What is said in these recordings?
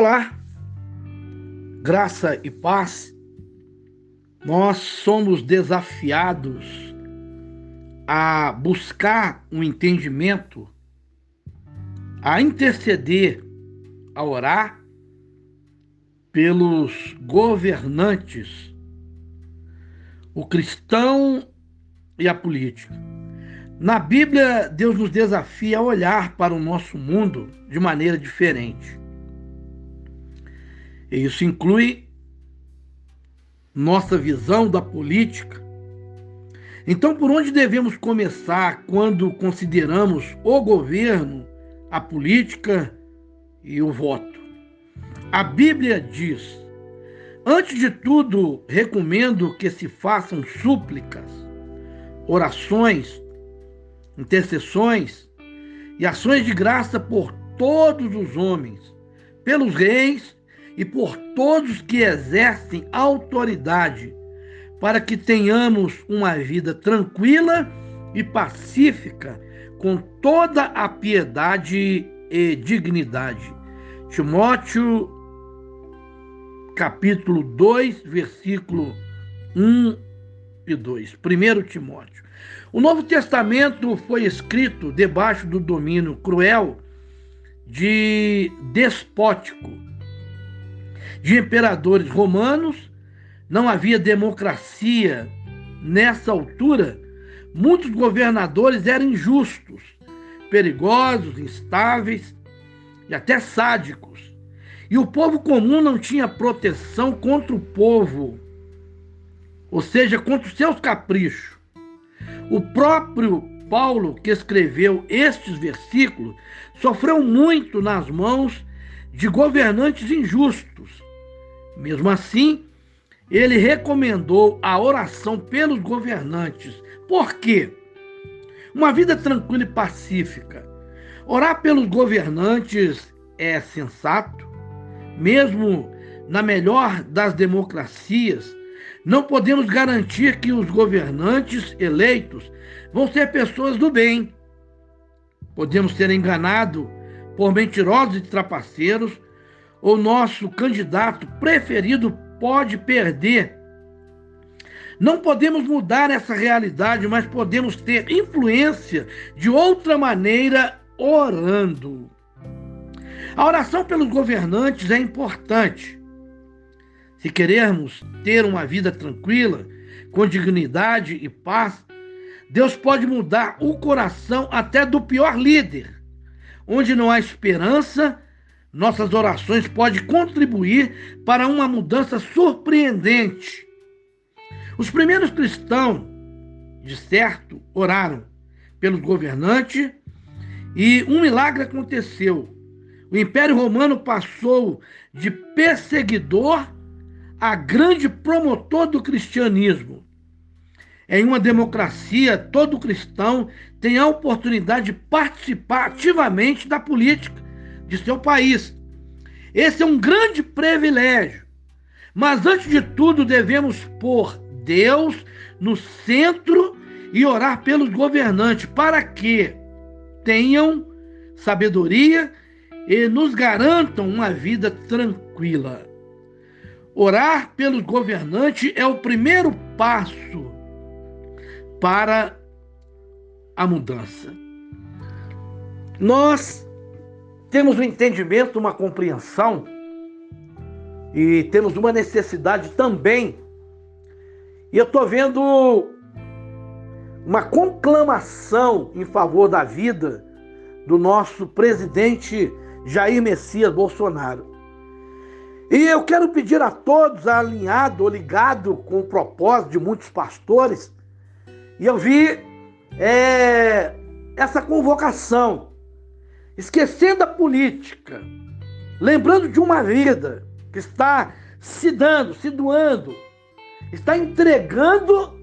Olá, graça e paz. Nós somos desafiados a buscar um entendimento, a interceder, a orar pelos governantes, o cristão e a política. Na Bíblia, Deus nos desafia a olhar para o nosso mundo de maneira diferente. E isso inclui nossa visão da política. Então, por onde devemos começar quando consideramos o governo, a política e o voto? A Bíblia diz: antes de tudo, recomendo que se façam súplicas, orações, intercessões e ações de graça por todos os homens, pelos reis e por todos que exercem autoridade, para que tenhamos uma vida tranquila e pacífica, com toda a piedade e dignidade. Timóteo, capítulo 2, versículo 1 e 2. 1 Timóteo. O Novo Testamento foi escrito debaixo do domínio cruel de despótico de imperadores romanos, não havia democracia nessa altura. Muitos governadores eram injustos, perigosos, instáveis e até sádicos. E o povo comum não tinha proteção contra o povo, ou seja, contra os seus caprichos. O próprio Paulo, que escreveu estes versículos, sofreu muito nas mãos de governantes injustos mesmo assim, ele recomendou a oração pelos governantes. Por quê? Uma vida tranquila e pacífica. Orar pelos governantes é sensato, mesmo na melhor das democracias. Não podemos garantir que os governantes eleitos vão ser pessoas do bem. Podemos ser enganados por mentirosos e trapaceiros o nosso candidato preferido pode perder. Não podemos mudar essa realidade, mas podemos ter influência de outra maneira orando. A oração pelos governantes é importante. Se queremos ter uma vida tranquila, com dignidade e paz, Deus pode mudar o coração até do pior líder, onde não há esperança nossas orações podem contribuir para uma mudança surpreendente. Os primeiros cristãos, de certo, oraram pelos governantes e um milagre aconteceu. O Império Romano passou de perseguidor a grande promotor do cristianismo. Em uma democracia, todo cristão tem a oportunidade de participar ativamente da política de seu país. Esse é um grande privilégio. Mas antes de tudo, devemos pôr Deus no centro e orar pelos governantes para que tenham sabedoria e nos garantam uma vida tranquila. Orar pelos governantes é o primeiro passo para a mudança. Nós temos um entendimento, uma compreensão e temos uma necessidade também. E eu estou vendo uma conclamação em favor da vida do nosso presidente Jair Messias Bolsonaro. E eu quero pedir a todos, alinhado ou ligado com o propósito de muitos pastores, e eu vi é, essa convocação esquecendo a política, lembrando de uma vida que está se dando, se doando, está entregando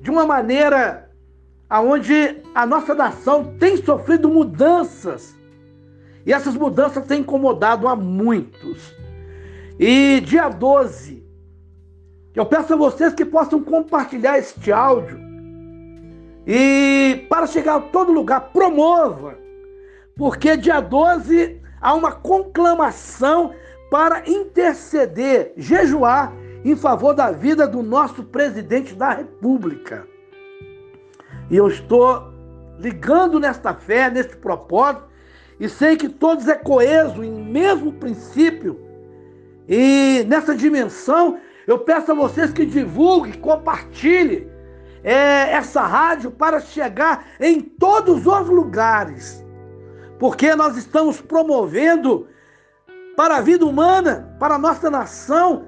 de uma maneira aonde a nossa nação tem sofrido mudanças. E essas mudanças têm incomodado a muitos. E dia 12, eu peço a vocês que possam compartilhar este áudio. E para chegar a todo lugar, promova porque dia 12 há uma conclamação para interceder, jejuar em favor da vida do nosso presidente da República. E eu estou ligando nesta fé, neste propósito, e sei que todos é coeso em mesmo princípio. E nessa dimensão, eu peço a vocês que divulguem, compartilhem é, essa rádio para chegar em todos os lugares. Porque nós estamos promovendo para a vida humana, para a nossa nação,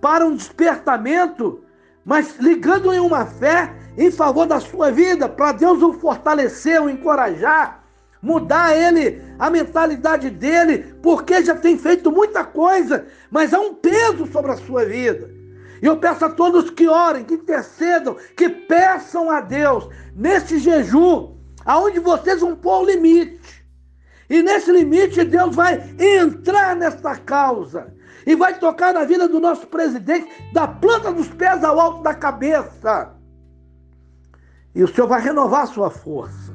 para um despertamento, mas ligando em uma fé em favor da sua vida, para Deus o fortalecer, o encorajar, mudar ele, a mentalidade dele, porque já tem feito muita coisa, mas há um peso sobre a sua vida. E eu peço a todos que orem, que intercedam, que peçam a Deus neste jejum, aonde vocês vão pôr o limite. E nesse limite Deus vai entrar nessa causa e vai tocar na vida do nosso presidente, da planta dos pés ao alto da cabeça. E o Senhor vai renovar a sua força.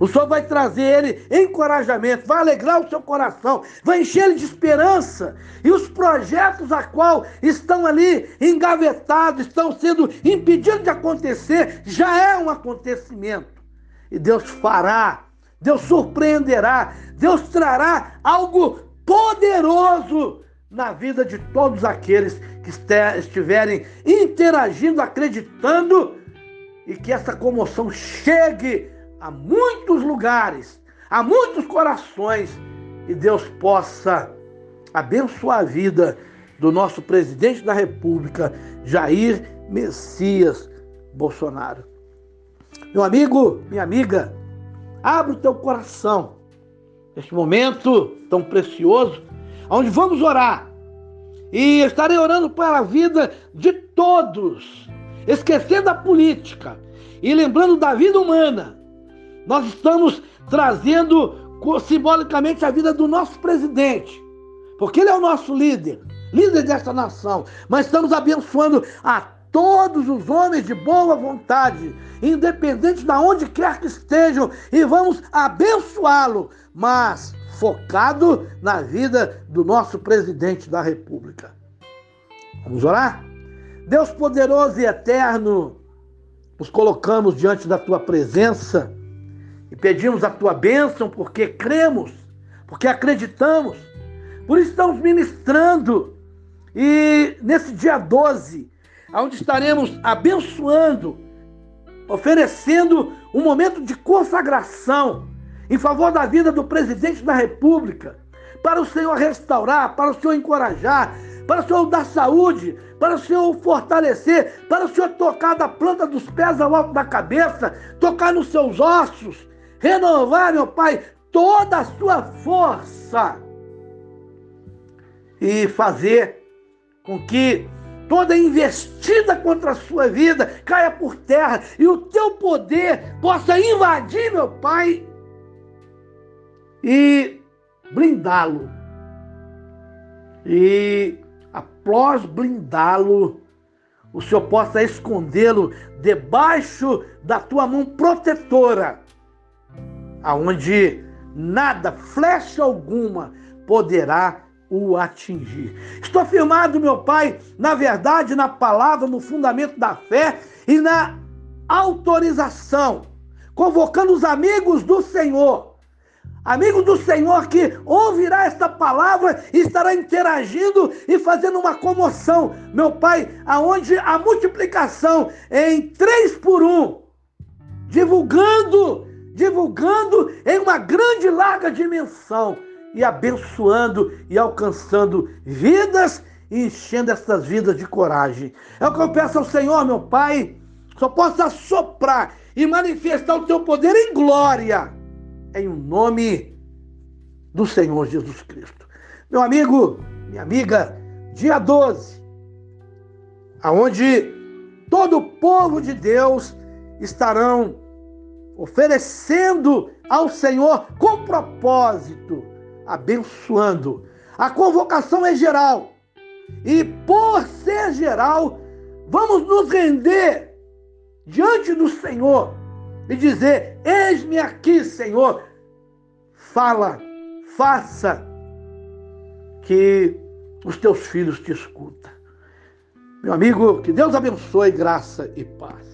O Senhor vai trazer ele encorajamento, vai alegrar o seu coração, vai encher ele de esperança. E os projetos a qual estão ali engavetados, estão sendo impedidos de acontecer, já é um acontecimento. E Deus fará, Deus surpreenderá, Deus trará algo poderoso na vida de todos aqueles que estiverem interagindo, acreditando e que essa comoção chegue a muitos lugares, a muitos corações e Deus possa abençoar a vida do nosso presidente da República, Jair Messias Bolsonaro. Meu amigo, minha amiga, abre o teu coração neste momento tão precioso, onde vamos orar. E estarei orando para a vida de todos, esquecendo a política e lembrando da vida humana nós estamos trazendo simbolicamente a vida do nosso presidente, porque ele é o nosso líder, líder desta nação. Mas estamos abençoando a todos os homens de boa vontade, independente de onde quer que estejam, e vamos abençoá-lo, mas focado na vida do nosso presidente da República. Vamos orar? Deus poderoso e eterno, nos colocamos diante da tua presença e pedimos a tua bênção porque cremos, porque acreditamos. Por isso estamos ministrando. E nesse dia 12, onde estaremos abençoando, oferecendo um momento de consagração em favor da vida do presidente da República, para o Senhor restaurar, para o Senhor encorajar, para o Senhor dar saúde, para o Senhor fortalecer, para o Senhor tocar da planta dos pés ao alto da cabeça, tocar nos seus ossos, renovar, meu Pai, toda a sua força e fazer com que toda investida contra a sua vida caia por terra e o teu poder possa invadir, meu Pai, e blindá-lo. E após blindá-lo, o Senhor possa escondê-lo debaixo da tua mão protetora aonde nada, flecha alguma, poderá o atingir. Estou afirmado, meu Pai, na verdade, na palavra, no fundamento da fé e na autorização, convocando os amigos do Senhor. Amigo do Senhor que ouvirá esta palavra e estará interagindo e fazendo uma comoção, meu Pai, aonde a multiplicação em três por um, divulgando divulgando em uma grande larga dimensão e abençoando e alcançando vidas e enchendo essas vidas de coragem. É o que eu peço ao Senhor, meu Pai, só possa soprar e manifestar o teu poder em glória, em nome do Senhor Jesus Cristo. Meu amigo, minha amiga, dia 12, aonde todo o povo de Deus estarão oferecendo ao Senhor com propósito, abençoando. A convocação é geral. E por ser geral, vamos nos render diante do Senhor e dizer: Eis-me aqui, Senhor. Fala, faça que os teus filhos te escutam. Meu amigo, que Deus abençoe, graça e paz.